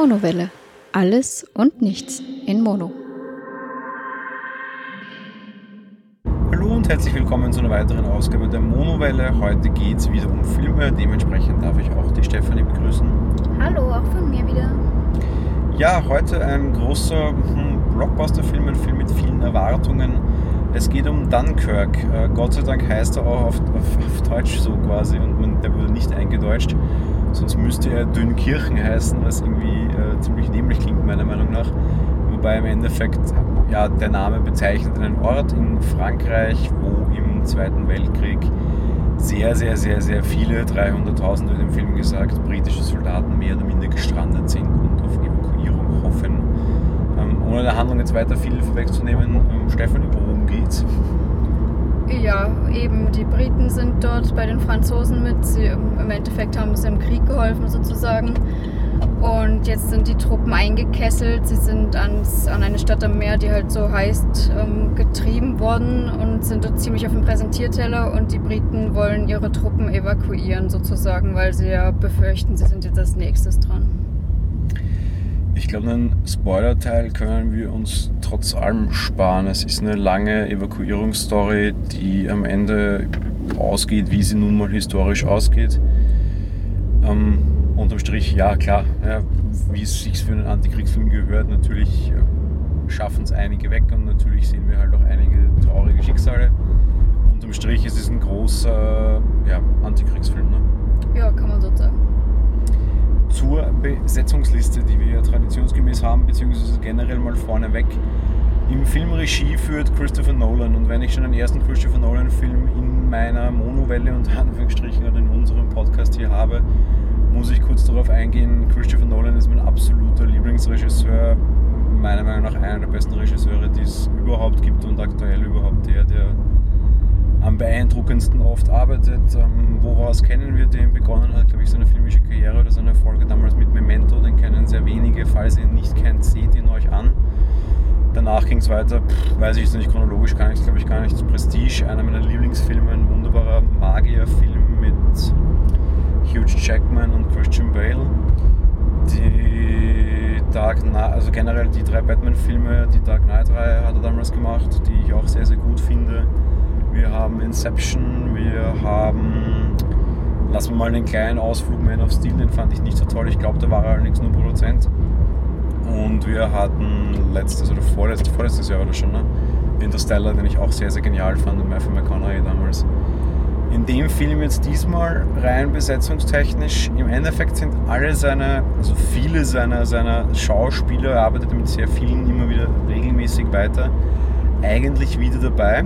Monowelle. Alles und nichts in Mono. Hallo und herzlich willkommen zu einer weiteren Ausgabe der Monowelle. Heute geht es wieder um Filme, dementsprechend darf ich auch die Stefanie begrüßen. Hallo, auch von mir wieder. Ja, heute ein großer hm, Blockbuster-Film, ein Film mit vielen Erwartungen. Es geht um Dunkirk. Äh, Gott sei Dank heißt er auch auf, auf, auf Deutsch so quasi und man, der wurde nicht eingedeutscht. Sonst müsste er Dünkirchen heißen, was irgendwie äh, ziemlich dämlich klingt, meiner Meinung nach. Wobei im Endeffekt ja, der Name bezeichnet einen Ort in Frankreich, wo im Zweiten Weltkrieg sehr, sehr, sehr, sehr viele, 300.000 wird im Film gesagt, britische Soldaten mehr oder minder gestrandet sind und auf Evakuierung hoffen. Ähm, ohne der Handlung jetzt weiter viel vorwegzunehmen, ähm, Stefan, worum geht's? Ja, eben, die Briten sind dort bei den Franzosen mit. Sie, Im Endeffekt haben sie im Krieg geholfen sozusagen. Und jetzt sind die Truppen eingekesselt. Sie sind ans, an eine Stadt am Meer, die halt so heißt, ähm, getrieben worden und sind dort ziemlich auf dem Präsentierteller. Und die Briten wollen ihre Truppen evakuieren sozusagen, weil sie ja befürchten, sie sind jetzt als nächstes dran. Ich glaube, einen Spoiler-Teil können wir uns trotz allem sparen. Es ist eine lange Evakuierungsstory, die am Ende ausgeht, wie sie nun mal historisch ausgeht. Ähm, unterm Strich, ja klar, ja, wie es sich für einen Antikriegsfilm gehört, natürlich äh, schaffen es einige weg und natürlich sehen wir halt auch einige traurige Schicksale. Unterm Strich ist es ein großer ja, Antikriegsfilm. Ne? Ja, kann man so sagen zur Besetzungsliste, die wir ja traditionsgemäß haben, beziehungsweise generell mal vorneweg. Im Film Regie führt Christopher Nolan und wenn ich schon den ersten Christopher Nolan-Film in meiner Monowelle und Anführungsstrichen oder in unserem Podcast hier habe, muss ich kurz darauf eingehen. Christopher Nolan ist mein absoluter Lieblingsregisseur, meiner Meinung nach einer der besten Regisseure, die es überhaupt gibt und aktuell überhaupt der, der am beeindruckendsten oft arbeitet. Ähm, woraus kennen wir den? Begonnen hat, glaube ich, seine filmische Karriere oder seine Folge damals mit Memento. Den kennen sehr wenige. Falls ihr ihn nicht kennt, seht ihn euch an. Danach ging es weiter, pff, weiß ich jetzt nicht chronologisch, kann ich glaube ich gar nicht. Prestige, einer meiner Lieblingsfilme, ein wunderbarer Magierfilm mit Hugh Jackman und Christian Bale. Die Dark Knight, also generell die drei Batman-Filme, die Dark Knight-Reihe hat er damals gemacht, die ich auch sehr, sehr gut finde wir haben Inception, wir haben, lassen wir mal einen kleinen Ausflug Man of Steel, den fand ich nicht so toll, ich glaube, da war er allerdings nur Produzent. Und wir hatten letztes oder vorletztes, vorletztes Jahr oder schon, ne? Interstellar, den ich auch sehr, sehr genial fand, und Matthew McConaughey damals. In dem Film jetzt diesmal rein besetzungstechnisch, im Endeffekt sind alle seine, also viele seiner, seiner Schauspieler, er arbeitet mit sehr vielen immer wieder regelmäßig weiter, eigentlich wieder dabei.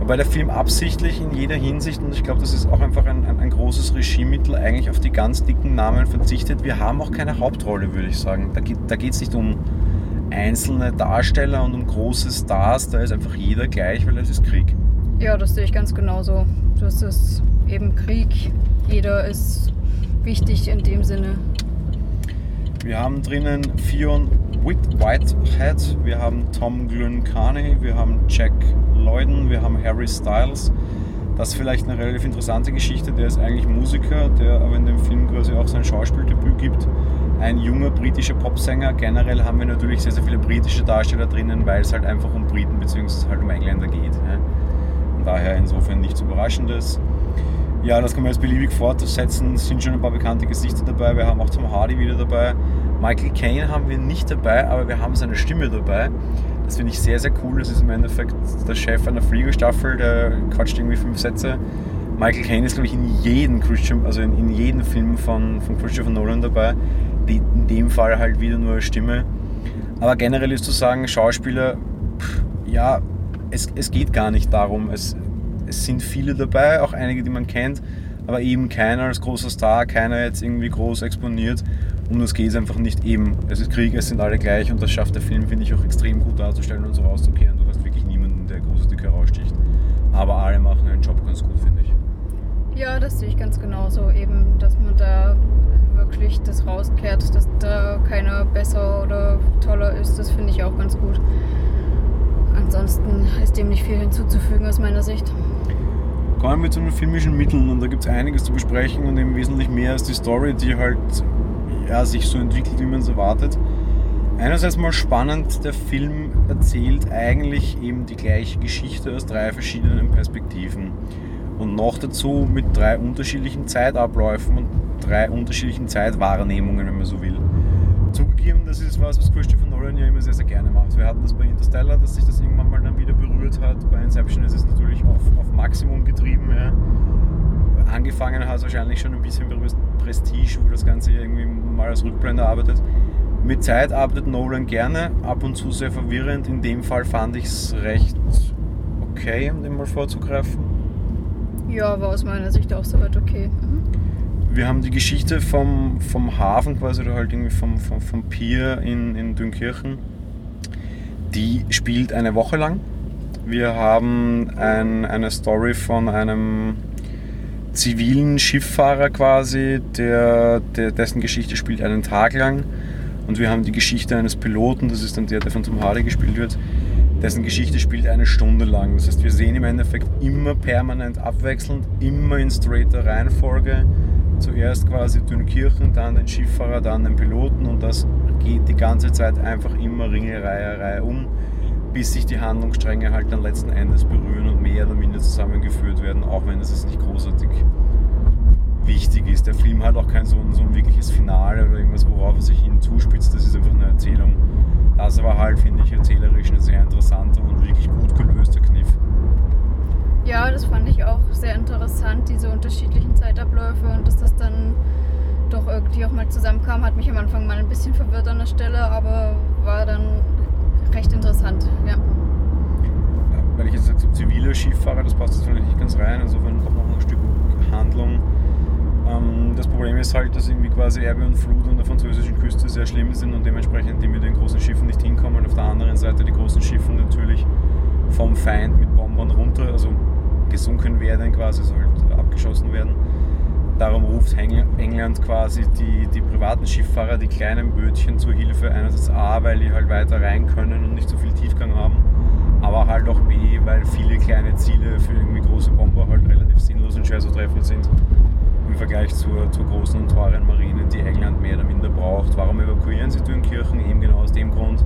Wobei der Film absichtlich in jeder Hinsicht, und ich glaube, das ist auch einfach ein, ein, ein großes Regiemittel, eigentlich auf die ganz dicken Namen verzichtet. Wir haben auch keine Hauptrolle, würde ich sagen. Da geht es da nicht um einzelne Darsteller und um große Stars, da ist einfach jeder gleich, weil es ist Krieg. Ja, das sehe ich ganz genauso. Das ist eben Krieg. Jeder ist wichtig in dem Sinne. Wir haben drinnen Fionn Whitehead, wir haben Tom Glynn-Carney, wir haben Jack Lloyden, wir haben Harry Styles. Das ist vielleicht eine relativ interessante Geschichte. Der ist eigentlich Musiker, der aber in dem Film quasi auch sein Schauspieldebüt gibt. Ein junger britischer Popsänger. Generell haben wir natürlich sehr, sehr viele britische Darsteller drinnen, weil es halt einfach um Briten bzw. halt um Engländer geht. Und daher insofern nichts Überraschendes. Ja, das kann man jetzt beliebig fortsetzen. Es sind schon ein paar bekannte Gesichter dabei. Wir haben auch Tom Hardy wieder dabei. Michael Caine haben wir nicht dabei, aber wir haben seine Stimme dabei. Das finde ich sehr, sehr cool. Das ist im Endeffekt der Chef einer Fliegerstaffel, der quatscht irgendwie fünf Sätze. Michael Caine ist, glaube ich, in jedem Christian, also in, in jedem Film von, von Christopher Nolan dabei. Die, in dem Fall halt wieder nur Stimme. Aber generell ist zu sagen, Schauspieler, pff, ja, es, es geht gar nicht darum. Es, es sind viele dabei, auch einige, die man kennt, aber eben keiner als großer Star, keiner jetzt irgendwie groß exponiert. Um das geht es einfach nicht eben. Es ist Krieg, es sind alle gleich und das schafft der Film, finde ich, auch extrem gut darzustellen und so rauszukehren. Du hast wirklich niemanden, der große Dicke heraussticht. Aber alle machen einen Job ganz gut, finde ich. Ja, das sehe ich ganz genauso. Eben, dass man da wirklich das rauskehrt, dass da keiner besser oder toller ist, das finde ich auch ganz gut. Ansonsten ist dem nicht viel hinzuzufügen aus meiner Sicht. Wir zu den filmischen Mitteln und da gibt es einiges zu besprechen und eben wesentlich mehr als die Story, die halt ja, sich so entwickelt, wie man es erwartet. Einerseits mal spannend, der Film erzählt eigentlich eben die gleiche Geschichte aus drei verschiedenen Perspektiven. Und noch dazu mit drei unterschiedlichen Zeitabläufen und drei unterschiedlichen Zeitwahrnehmungen, wenn man so will. Zugegeben, das ist was, was Christopher Nolan ja immer sehr, sehr gerne macht. Wir hatten das bei Interstellar, dass sich das irgendwann mal dann wieder berührt hat. Bei Inception ist es natürlich auf, auf Maximum getrieben. Ja. Angefangen hat es wahrscheinlich schon ein bisschen Prestige, wo das Ganze irgendwie mal als Rückblende arbeitet. Mit Zeit arbeitet Nolan gerne, ab und zu sehr verwirrend. In dem Fall fand ich es recht okay, um dem mal vorzugreifen. Ja, war aus meiner Sicht auch soweit okay. Mhm. Wir haben die Geschichte vom, vom Hafen quasi, oder halt irgendwie vom, vom, vom Pier in, in Dünkirchen. Die spielt eine Woche lang. Wir haben ein, eine Story von einem zivilen Schifffahrer quasi, der, der, dessen Geschichte spielt einen Tag lang. Und wir haben die Geschichte eines Piloten, das ist dann der, der von Tom Hardy gespielt wird, dessen Geschichte spielt eine Stunde lang. Das heißt, wir sehen im Endeffekt immer permanent abwechselnd, immer in straighter Reihenfolge. Zuerst quasi Dünkirchen, dann den Schifffahrer, dann den Piloten und das geht die ganze Zeit einfach immer Ringereiherei um, bis sich die Handlungsstränge halt dann letzten Endes berühren und mehr oder minder zusammengeführt werden, auch wenn es nicht großartig wichtig ist. Der Film hat auch kein so ein, so ein wirkliches Finale oder irgendwas, worauf er sich hin zuspitzt. Das ist einfach eine Erzählung. Das war halt, finde ich, erzählerisch ein sehr interessanter und wirklich gut gelöster Kniff. Ja, das fand ich auch sehr interessant, diese unterschiedlichen Zeitabläufe und dass das doch irgendwie auch mal zusammenkam, hat mich am Anfang mal ein bisschen verwirrt an der Stelle, aber war dann recht interessant, ja. ja weil ich jetzt habe, zivile Skifahrer, das passt jetzt vielleicht nicht ganz rein, insofern auch noch ein Stück Handlung ähm, das Problem ist halt, dass irgendwie quasi Erbe und Flut an der französischen Küste sehr schlimm sind und dementsprechend die mit den großen Schiffen nicht hinkommen. Auf der anderen Seite die großen Schiffe natürlich vom Feind mit Bombern runter, also gesunken werden quasi, also halt abgeschossen werden. Darum ruft England quasi die, die privaten Schifffahrer, die kleinen Bötchen zur Hilfe. Einerseits A, weil die halt weiter rein können und nicht so viel Tiefgang haben, aber halt auch B, weil viele kleine Ziele für irgendwie große Bomber halt relativ sinnlos und schwer zu treffen sind im Vergleich zur, zur großen und teuren Marine, die England mehr oder minder braucht. Warum evakuieren sie Dünkirchen? Eben genau aus dem Grund.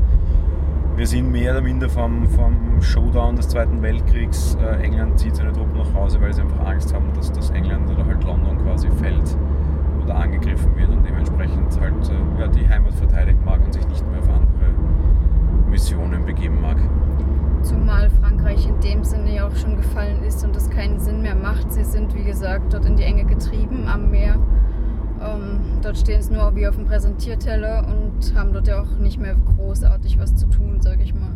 Wir sind mehr oder minder vom, vom Showdown des Zweiten Weltkriegs. Äh, England zieht seine Truppen nach Hause, weil sie einfach Angst haben, dass, dass England oder halt London quasi fällt oder angegriffen wird und dementsprechend halt äh, ja, die Heimat verteidigen mag und sich nicht mehr auf andere Missionen begeben mag. Zumal Frankreich in dem Sinne ja auch schon gefallen ist und das keinen Sinn mehr macht. Sie sind, wie gesagt, dort in die Enge getrieben am Meer. Ähm, dort stehen es nur wie auf dem Präsentierteller und haben dort ja auch nicht mehr großartig was zu tun, sage ich mal.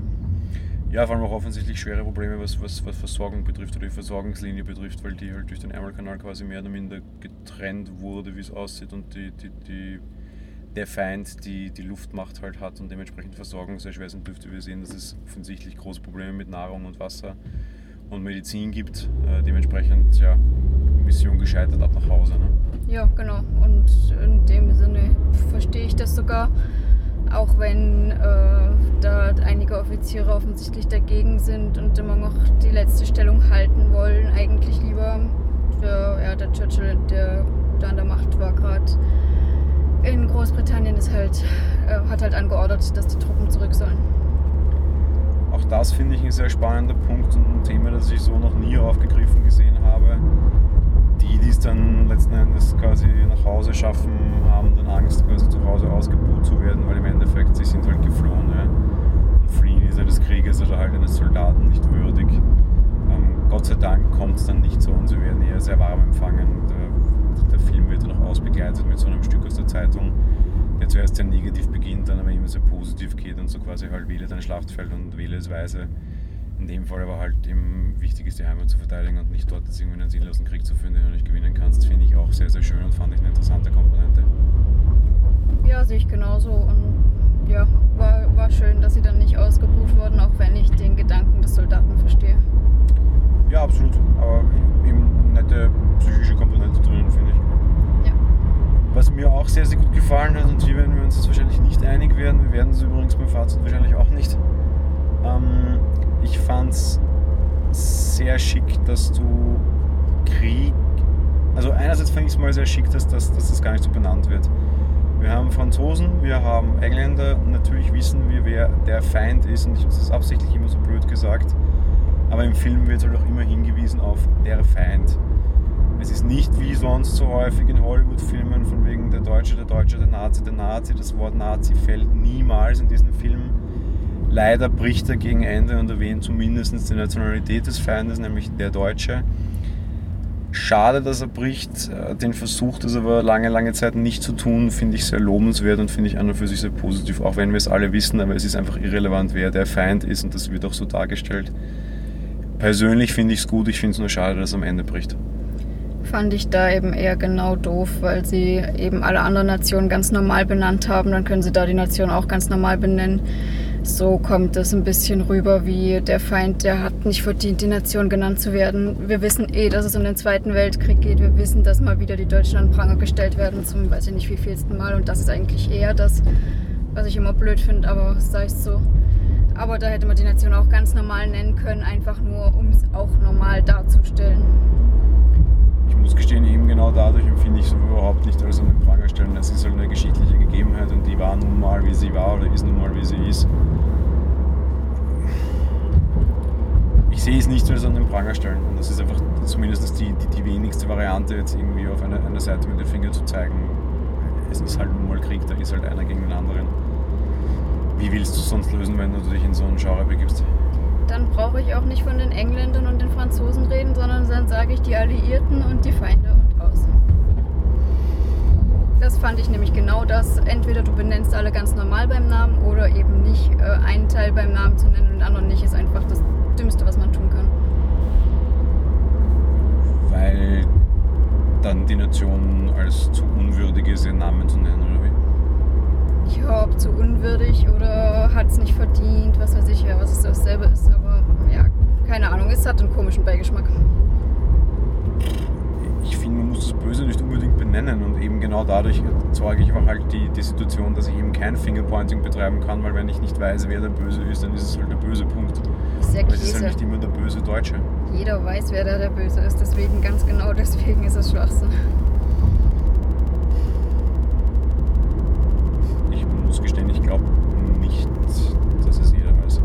Ja, vor allem auch offensichtlich schwere Probleme, was, was, was Versorgung betrifft oder die Versorgungslinie betrifft, weil die halt durch den Ärmelkanal quasi mehr oder minder getrennt wurde, wie es aussieht und die, die, die der Feind die, die Luftmacht halt hat und dementsprechend Versorgung sehr schwer sind dürfte. Wir sehen, dass es offensichtlich große Probleme mit Nahrung und Wasser und Medizin gibt. Äh, dementsprechend, ja, Mission gescheitert ab nach Hause. Ne? Ja, genau. Und in dem Sinne verstehe ich das sogar. Auch wenn äh, da einige Offiziere offensichtlich dagegen sind und immer noch die letzte Stellung halten wollen, eigentlich lieber der, ja, der Churchill, der da an der Macht war gerade in Großbritannien ist halt, äh, hat halt angeordnet, dass die Truppen zurück sollen. Auch das finde ich ein sehr spannender Punkt und ein Thema, das ich so noch nie aufgegriffen gesehen habe. Die, es dann letzten Endes quasi nach Hause schaffen, haben dann Angst, quasi zu Hause ausgebucht zu werden, weil im Endeffekt sie sind halt geflohen. Ja. Und fliehen ist eines Krieges oder halt eines Soldaten nicht würdig. Ähm, Gott sei Dank kommt es dann nicht so und sie werden eher sehr warm empfangen. Der, der Film wird dann auch ausbegleitet mit so einem Stück aus der Zeitung, der zuerst sehr negativ beginnt, dann aber immer sehr positiv geht und so quasi halt wähle dein Schlachtfeld und wähle es weise. In dem Fall aber halt eben wichtig ist, die Heimat zu verteidigen und nicht dort jetzt irgendwie einen sinnlosen Krieg zu führen, den du nicht gewinnen kannst, finde ich auch sehr, sehr schön und fand ich eine interessante Komponente. Ja, sehe ich genauso und ja, war, war schön, dass sie dann nicht ausgebucht wurden, auch wenn ich den Gedanken des Soldaten verstehe. Ja, absolut, aber eben nette psychische Komponente drin, finde ich. Was mir auch sehr, sehr gut gefallen hat, und hier werden wir uns jetzt wahrscheinlich nicht einig werden, wir werden es übrigens beim Fazit wahrscheinlich auch nicht. Ähm, ich fand es sehr schick, dass du Krieg. Also einerseits fand ich es mal sehr schick, dass, dass, dass das gar nicht so benannt wird. Wir haben Franzosen, wir haben Engländer und natürlich wissen wir, wer der Feind ist. Und ich habe das absichtlich immer so blöd gesagt. Aber im Film wird halt auch immer hingewiesen auf der Feind. Es ist nicht wie sonst so häufig in Hollywood-Filmen von wegen der Deutsche, der Deutsche, der Nazi, der Nazi. Das Wort Nazi fällt niemals in diesen Filmen. Leider bricht er gegen Ende und erwähnt zumindest die Nationalität des Feindes, nämlich der Deutsche. Schade, dass er bricht. Äh, den Versuch, das aber lange, lange Zeit nicht zu tun, finde ich sehr lobenswert und finde ich an und für sich sehr positiv, auch wenn wir es alle wissen, aber es ist einfach irrelevant, wer der Feind ist und das wird auch so dargestellt. Persönlich finde ich es gut, ich finde es nur schade, dass er am Ende bricht. Fand ich da eben eher genau doof, weil sie eben alle anderen Nationen ganz normal benannt haben, dann können sie da die Nation auch ganz normal benennen so kommt es ein bisschen rüber wie der Feind, der hat nicht verdient, die Nation genannt zu werden. Wir wissen eh, dass es um den Zweiten Weltkrieg geht. Wir wissen, dass mal wieder die Deutschen an Pranger gestellt werden zum, weiß ich nicht, wie vielsten Mal. Und das ist eigentlich eher das, was ich immer blöd finde, aber sei es so. Aber da hätte man die Nation auch ganz normal nennen können, einfach nur, um es auch normal darzustellen. Ich muss gestehen, eben genau dadurch empfinde ich es überhaupt nicht als an den Pranger stellen. Es ist halt eine geschichtliche Gegebenheit und die war nun mal, wie sie war oder ist nun mal, wie sie ist. Ich sehe es nicht als an den Pranger stellen. Und das ist einfach zumindest die, die, die wenigste Variante, jetzt irgendwie auf einer, einer Seite mit dem Finger zu zeigen. Es ist halt nun mal Krieg, da ist halt einer gegen den anderen. Wie willst du es sonst lösen, wenn du dich in so einen Genre begibst? Dann brauche ich auch nicht von den Engländern und den Franzosen reden, sondern dann sage ich die Alliierten und die Feinde und aus. Das fand ich nämlich genau das. Entweder du benennst alle ganz normal beim Namen oder eben nicht äh, einen Teil beim Namen zu nennen und den anderen nicht, ist einfach das Dümmste, was man tun kann. Weil dann die Nation als zu unwürdig ist, ihren Namen zu nennen, oder wie? Ja, ob zu unwürdig oder hat es nicht verdient, was weiß ich ja, was es dasselbe ist. Aber ja, keine Ahnung, es hat einen komischen Beigeschmack ich finde, man muss das Böse nicht unbedingt benennen und eben genau dadurch erzeuge ich aber halt die, die Situation, dass ich eben kein Fingerpointing betreiben kann, weil wenn ich nicht weiß, wer der Böse ist, dann ist es halt der böse Punkt. Ist ja es ist halt nicht immer der böse Deutsche. Jeder weiß, wer da der Böse ist, deswegen ganz genau deswegen ist es Schwachsinn. Ich muss gestehen, ich glaube nicht, dass es jeder weiß.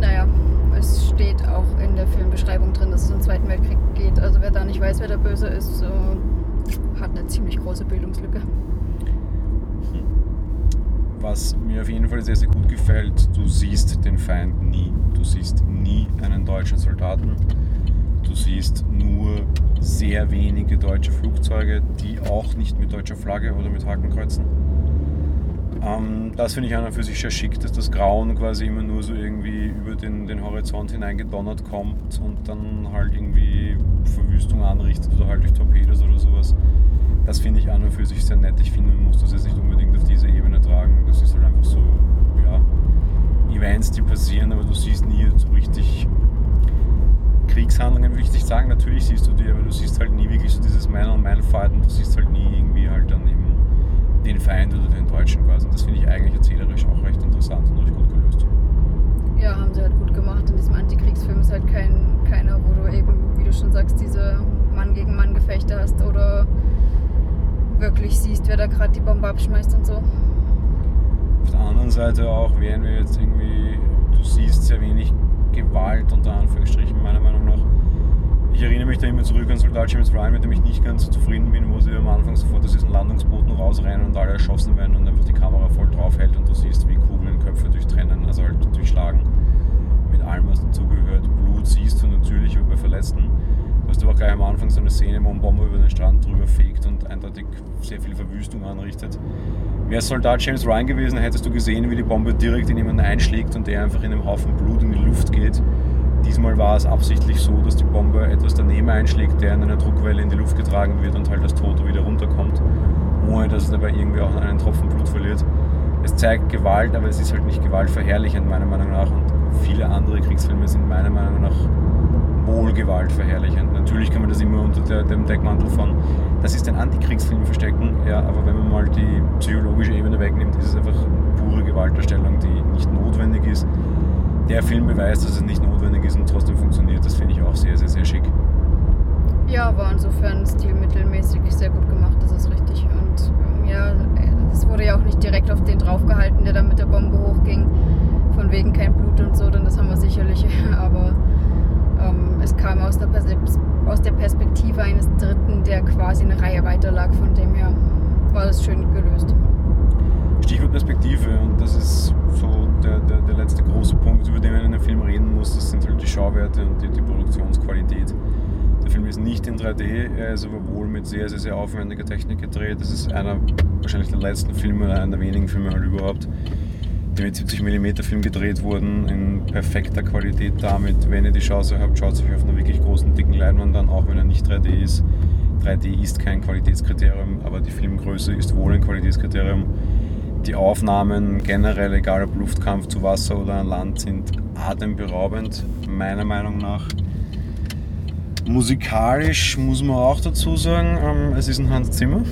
Naja, es steht auch in der Filmbeschreibung drin, dass es im Zweiten Weltkrieg geht. Also wer da nicht weiß, wer der Böse ist, so, hat eine ziemlich große Bildungslücke. Was mir auf jeden Fall sehr, sehr gut gefällt, du siehst den Feind nie. Du siehst nie einen deutschen Soldaten. Du siehst nur sehr wenige deutsche Flugzeuge, die auch nicht mit deutscher Flagge oder mit Hakenkreuzen ähm, das finde ich an und für sich sehr schick, dass das Grauen quasi immer nur so irgendwie über den, den Horizont hineingedonnert kommt und dann halt irgendwie Verwüstung anrichtet oder halt durch Torpedos oder sowas. Das finde ich an und für sich sehr nett. Ich finde, man muss das jetzt nicht unbedingt auf diese Ebene tragen. Das ist halt einfach so, ja, Events, die passieren, aber du siehst nie so richtig Kriegshandlungen, würde ich nicht sagen. Natürlich siehst du die, aber du siehst halt nie wirklich so dieses Man-on-Man-Fight und du siehst halt nie irgendwie halt den Feind oder den Deutschen quasi. Und das finde ich eigentlich erzählerisch auch recht interessant und recht gut gelöst. Ja, haben sie halt gut gemacht. In diesem Antikriegsfilm ist halt kein, keiner, wo du eben, wie du schon sagst, diese Mann gegen Mann Gefechte hast oder wirklich siehst, wer da gerade die Bombe abschmeißt und so. Auf der anderen Seite auch wären wir jetzt irgendwie, du siehst sehr wenig Gewalt unter Anführungsstrichen meiner Meinung nach ich erinnere mich da immer zurück an Soldat James Ryan, mit dem ich nicht ganz zufrieden bin, wo sie am Anfang sofort aus diesen Landungsbooten rausrennen und alle erschossen werden und einfach die Kamera voll drauf hält und du siehst, wie Kugeln Köpfe durchtrennen, also halt durchschlagen. Mit allem, was dazugehört. Blut siehst du natürlich bei Verletzten. Du hast aber gleich am Anfang so eine Szene, wo ein Bomber über den Strand drüber fegt und eindeutig sehr viel Verwüstung anrichtet. Wäre Soldat James Ryan gewesen, hättest du gesehen, wie die Bombe direkt in jemanden einschlägt und der einfach in einem Haufen Blut in die Luft geht Diesmal war es absichtlich so, dass die Bombe etwas daneben einschlägt, der in einer Druckwelle in die Luft getragen wird und halt das Tote wieder runterkommt, ohne dass es dabei irgendwie auch einen Tropfen Blut verliert. Es zeigt Gewalt, aber es ist halt nicht gewaltverherrlichend meiner Meinung nach und viele andere Kriegsfilme sind meiner Meinung nach wohl gewaltverherrlichend. Natürlich kann man das immer unter der, dem Deckmantel von, das ist ein Antikriegsfilm verstecken, ja, aber wenn man mal die psychologische Ebene wegnimmt, ist es einfach pure Gewaltdarstellung, die nicht notwendig ist der Film beweist, dass es nicht notwendig ist und trotzdem funktioniert. Das finde ich auch sehr, sehr, sehr schick. Ja, war insofern stilmittelmäßig sehr gut gemacht, das ist richtig. Und ähm, ja, es wurde ja auch nicht direkt auf den draufgehalten, der dann mit der Bombe hochging. Von wegen kein Blut und so, denn das haben wir sicherlich. Aber ähm, es kam aus der, aus der Perspektive eines Dritten, der quasi eine Reihe weiter lag. Von dem her war das schön gelöst. Stichwort Perspektive und das ist so der, der, der letzte große Punkt, über den man in einem Film reden muss, das sind halt die Schauwerte und die, die Produktionsqualität. Der Film ist nicht in 3D, er ist aber wohl mit sehr, sehr, sehr aufwendiger Technik gedreht. Das ist einer wahrscheinlich der letzten Filme oder einer der wenigen Filme halt überhaupt, die mit 70 mm Film gedreht wurden, in perfekter Qualität damit. Wenn ihr die Chance habt, schaut euch auf einer wirklich großen, dicken Leinwand an, auch wenn er nicht 3D ist. 3D ist kein Qualitätskriterium, aber die Filmgröße ist wohl ein Qualitätskriterium. Die Aufnahmen generell, egal ob Luftkampf zu Wasser oder an Land, sind atemberaubend, meiner Meinung nach. Musikalisch muss man auch dazu sagen, ähm, es ist ein Hans Zimmer.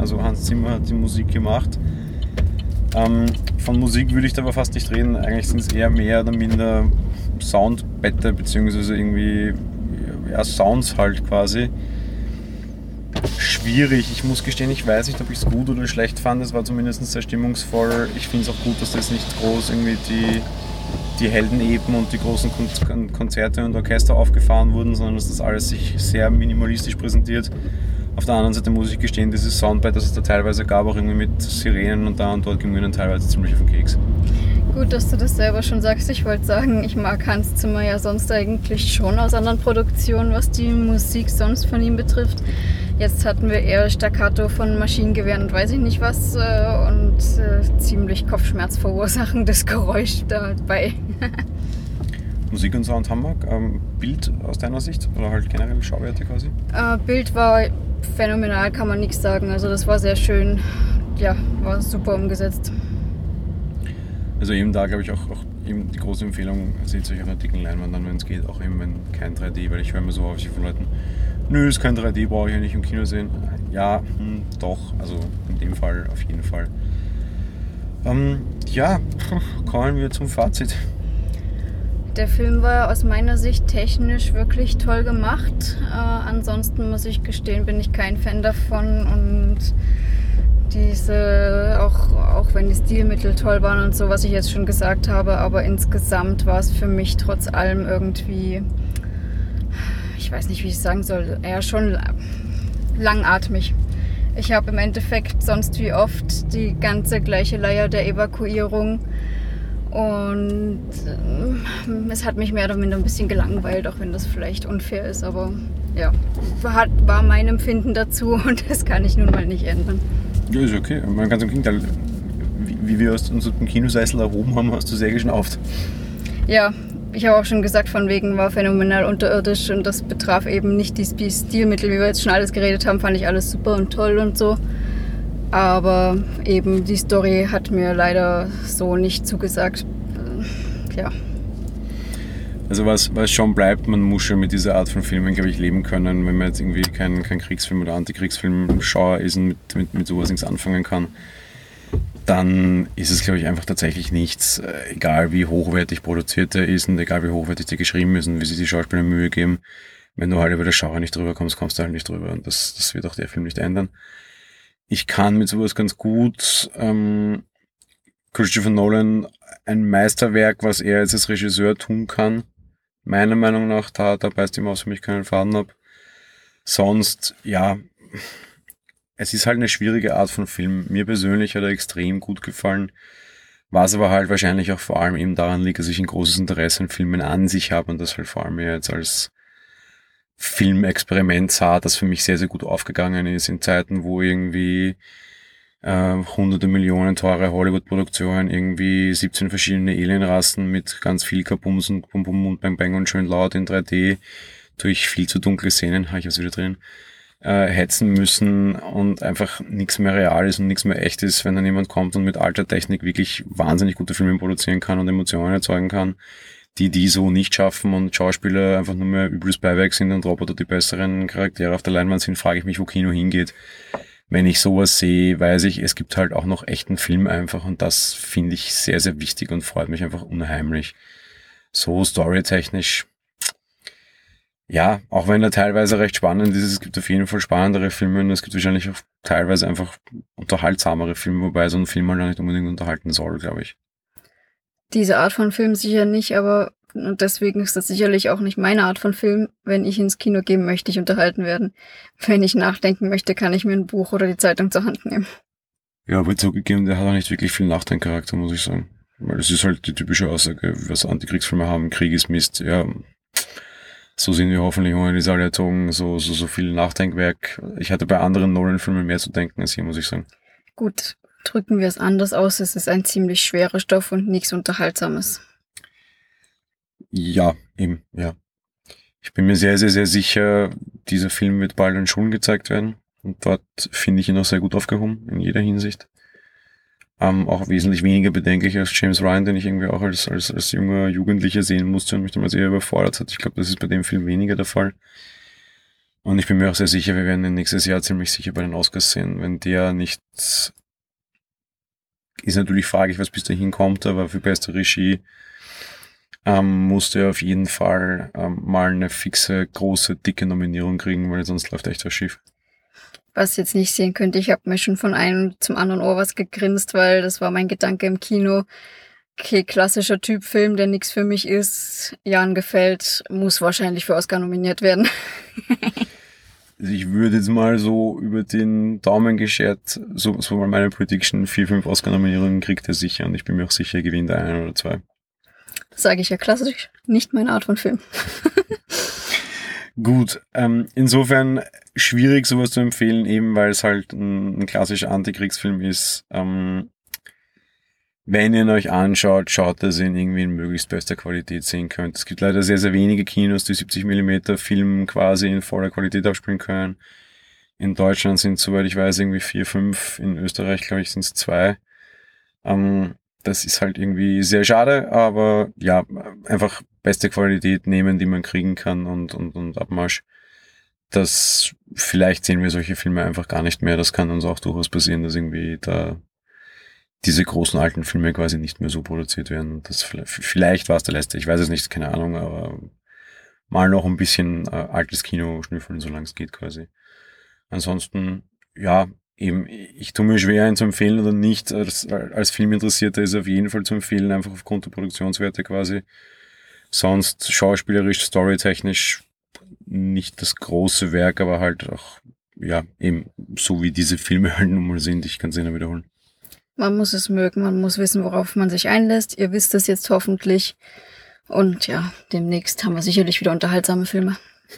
Also Hans Zimmer hat die Musik gemacht. Ähm, von Musik würde ich da aber fast nicht reden. Eigentlich sind es eher mehr oder minder Soundbette, beziehungsweise irgendwie ja, Sounds halt quasi schwierig. Ich muss gestehen, ich weiß nicht, ob ich es gut oder schlecht fand. Es war zumindest sehr stimmungsvoll. Ich finde es auch gut, dass das nicht groß irgendwie die, die Heldeneben und die großen Konzerte und Orchester aufgefahren wurden, sondern dass das alles sich sehr minimalistisch präsentiert. Auf der anderen Seite muss ich gestehen, dieses Soundbite, das es da teilweise gab, auch irgendwie mit Sirenen und da und dort ging mir dann teilweise ziemlich auf den Keks. Gut, dass du das selber schon sagst. Ich wollte sagen, ich mag Hans Zimmer ja sonst eigentlich schon aus anderen Produktionen, was die Musik sonst von ihm betrifft. Jetzt hatten wir eher Staccato von Maschinengewehren und weiß ich nicht was äh, und äh, ziemlich Kopfschmerz verursachendes Geräusch dabei. Musik und Sound Hamburg. Ähm, Bild aus deiner Sicht oder halt generell Schauwerte quasi? Äh, Bild war phänomenal, kann man nichts sagen. Also das war sehr schön. Ja, war super umgesetzt. Also eben da glaube ich auch, auch eben die große Empfehlung, seht euch auf einer dicken Leinwand an, wenn es geht, auch eben wenn kein 3D, weil ich höre immer so häufig von Leuten, nö, ist kein 3D, brauche ich ja nicht im Kino sehen. Ja, hm, doch, also in dem Fall auf jeden Fall. Ähm, ja, kommen wir zum Fazit. Der Film war aus meiner Sicht technisch wirklich toll gemacht. Äh, ansonsten muss ich gestehen, bin ich kein Fan davon und diese, auch, auch wenn die Stilmittel toll waren und so, was ich jetzt schon gesagt habe, aber insgesamt war es für mich trotz allem irgendwie ich weiß nicht, wie ich sagen soll, eher schon langatmig. Ich habe im Endeffekt sonst wie oft die ganze gleiche Leier der Evakuierung und äh, es hat mich mehr oder minder ein bisschen gelangweilt, auch wenn das vielleicht unfair ist, aber ja, hat, war mein Empfinden dazu und das kann ich nun mal nicht ändern. Ja, ist okay. Man kann im Gegenteil, wie, wie wir aus dem Kinosessel erhoben haben, hast du sehr geschnauft. Ja, ich habe auch schon gesagt, von wegen war phänomenal unterirdisch und das betraf eben nicht die Stilmittel, wie wir jetzt schon alles geredet haben, fand ich alles super und toll und so. Aber eben die Story hat mir leider so nicht zugesagt. Äh, ja. Also was, was schon bleibt, man muss schon mit dieser Art von Filmen, glaube ich, leben können, wenn man jetzt irgendwie kein, kein Kriegsfilm oder Antikriegsfilm-Schauer ist und mit, mit, mit sowas nichts anfangen kann dann ist es, glaube ich, einfach tatsächlich nichts, äh, egal wie hochwertig produziert er ist und egal wie hochwertig der geschrieben ist und wie sich die Schauspieler Mühe geben. Wenn du halt über der Schauer nicht drüber kommst, kommst du halt nicht drüber. Und das, das wird auch der Film nicht ändern. Ich kann mit sowas ganz gut ähm, Christopher Nolan ein Meisterwerk, was er jetzt als Regisseur tun kann. Meiner Meinung nach, da, da beißt ihm aus für mich keinen Faden ab. Sonst, ja, es ist halt eine schwierige Art von Film. Mir persönlich hat er extrem gut gefallen. Was aber halt wahrscheinlich auch vor allem eben daran liegt, dass ich ein großes Interesse an Filmen an sich habe und das halt vor allem jetzt als Filmexperiment sah, das für mich sehr, sehr gut aufgegangen ist in Zeiten, wo irgendwie äh, hunderte Millionen teure Hollywood-Produktionen, irgendwie 17 verschiedene Alienrassen mit ganz viel Kabums und Bum Bum und Bang Bang und schön laut in 3D durch viel zu dunkle Szenen, habe ich was wieder drin, äh, hetzen müssen und einfach nichts mehr real ist und nichts mehr echt ist, wenn dann jemand kommt und mit alter Technik wirklich wahnsinnig gute Filme produzieren kann und Emotionen erzeugen kann, die die so nicht schaffen und Schauspieler einfach nur mehr übles Beiwerk sind und Roboter die besseren Charaktere auf der Leinwand sind, frage ich mich, wo Kino hingeht. Wenn ich sowas sehe, weiß ich, es gibt halt auch noch echten Film einfach und das finde ich sehr, sehr wichtig und freut mich einfach unheimlich. So storytechnisch ja, auch wenn er teilweise recht spannend ist, es gibt auf jeden Fall spannendere Filme und es gibt wahrscheinlich auch teilweise einfach unterhaltsamere Filme, wobei so ein Film halt nicht unbedingt unterhalten soll, glaube ich. Diese Art von Film sicher nicht, aber und deswegen ist das sicherlich auch nicht meine Art von Film. Wenn ich ins Kino gehe, möchte ich unterhalten werden. Wenn ich nachdenken möchte, kann ich mir ein Buch oder die Zeitung zur Hand nehmen. Ja, aber zugegeben, der hat auch nicht wirklich viel Nachdenkcharakter, muss ich sagen. Weil es ist halt die typische Aussage, was Antikriegsfilme haben, Krieg ist Mist, ja. So sind wir hoffentlich ohne die alle erzogen, so, so, so viel Nachdenkwerk. Ich hatte bei anderen Nolan-Filmen mehr zu denken als hier, muss ich sagen. Gut, drücken wir es anders aus. Es ist ein ziemlich schwerer Stoff und nichts Unterhaltsames. Ja, eben, ja. Ich bin mir sehr, sehr, sehr sicher, dieser Film wird bald an Schulen gezeigt werden. Und dort finde ich ihn auch sehr gut aufgehoben, in jeder Hinsicht. Ähm, auch wesentlich weniger bedenklich als James Ryan, den ich irgendwie auch als, als, als junger Jugendlicher sehen musste und mich damals eher überfordert hat. Ich glaube, das ist bei dem Film weniger der Fall. Und ich bin mir auch sehr sicher, wir werden ihn nächstes Jahr ziemlich sicher bei den Oscars sehen. Wenn der nicht, ist natürlich fraglich, was bis dahin kommt, aber für beste Regie ähm, musste er auf jeden Fall ähm, mal eine fixe, große, dicke Nominierung kriegen, weil sonst läuft echt was schief. Was jetzt nicht sehen könnte, ich habe mir schon von einem zum anderen Ohr was gegrinst, weil das war mein Gedanke im Kino. Okay, klassischer Typ Film, der nichts für mich ist, Jan gefällt, muss wahrscheinlich für Oscar nominiert werden. Also ich würde jetzt mal so über den Daumen geschert, so, so mal meine Prediction, vier, fünf Oscar-Nominierungen kriegt er sicher und ich bin mir auch sicher, er gewinnt ein oder zwei. Sage ich ja klassisch, nicht meine Art von Film. Gut, ähm, insofern schwierig sowas zu empfehlen, eben weil es halt ein, ein klassischer Antikriegsfilm ist. Ähm, wenn ihr ihn euch anschaut, schaut, dass ihr ihn irgendwie in möglichst bester Qualität sehen könnt. Es gibt leider sehr, sehr wenige Kinos, die 70 mm Film quasi in voller Qualität abspielen können. In Deutschland sind, soweit ich weiß, irgendwie vier, fünf. In Österreich, glaube ich, sind es zwei. Ähm, das ist halt irgendwie sehr schade, aber ja, einfach beste Qualität nehmen, die man kriegen kann und, und, und Abmarsch. Das, vielleicht sehen wir solche Filme einfach gar nicht mehr. Das kann uns auch durchaus passieren, dass irgendwie da diese großen alten Filme quasi nicht mehr so produziert werden. Das vielleicht, vielleicht war es der letzte, ich weiß es nicht, keine Ahnung, aber mal noch ein bisschen äh, altes Kino schnüffeln, solange es geht quasi. Ansonsten, ja, eben, ich tue mir schwer, ihn zu empfehlen oder nicht. Als, als Filminteressierter ist er auf jeden Fall zu empfehlen, einfach aufgrund der Produktionswerte quasi. Sonst schauspielerisch, storytechnisch nicht das große Werk, aber halt auch, ja, eben so wie diese Filme halt nun mal sind. Ich kann es immer wiederholen. Man muss es mögen, man muss wissen, worauf man sich einlässt. Ihr wisst es jetzt hoffentlich. Und ja, demnächst haben wir sicherlich wieder unterhaltsame Filme.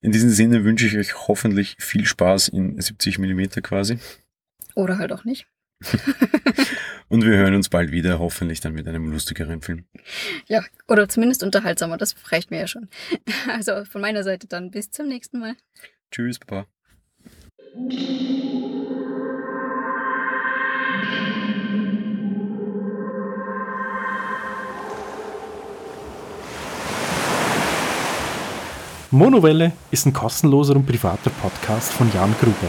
In diesem Sinne wünsche ich euch hoffentlich viel Spaß in 70 mm quasi. Oder halt auch nicht. Und wir hören uns bald wieder, hoffentlich dann mit einem lustigeren Film. Ja, oder zumindest unterhaltsamer, das reicht mir ja schon. Also von meiner Seite dann bis zum nächsten Mal. Tschüss, Papa. Monowelle ist ein kostenloser und privater Podcast von Jan Gruber.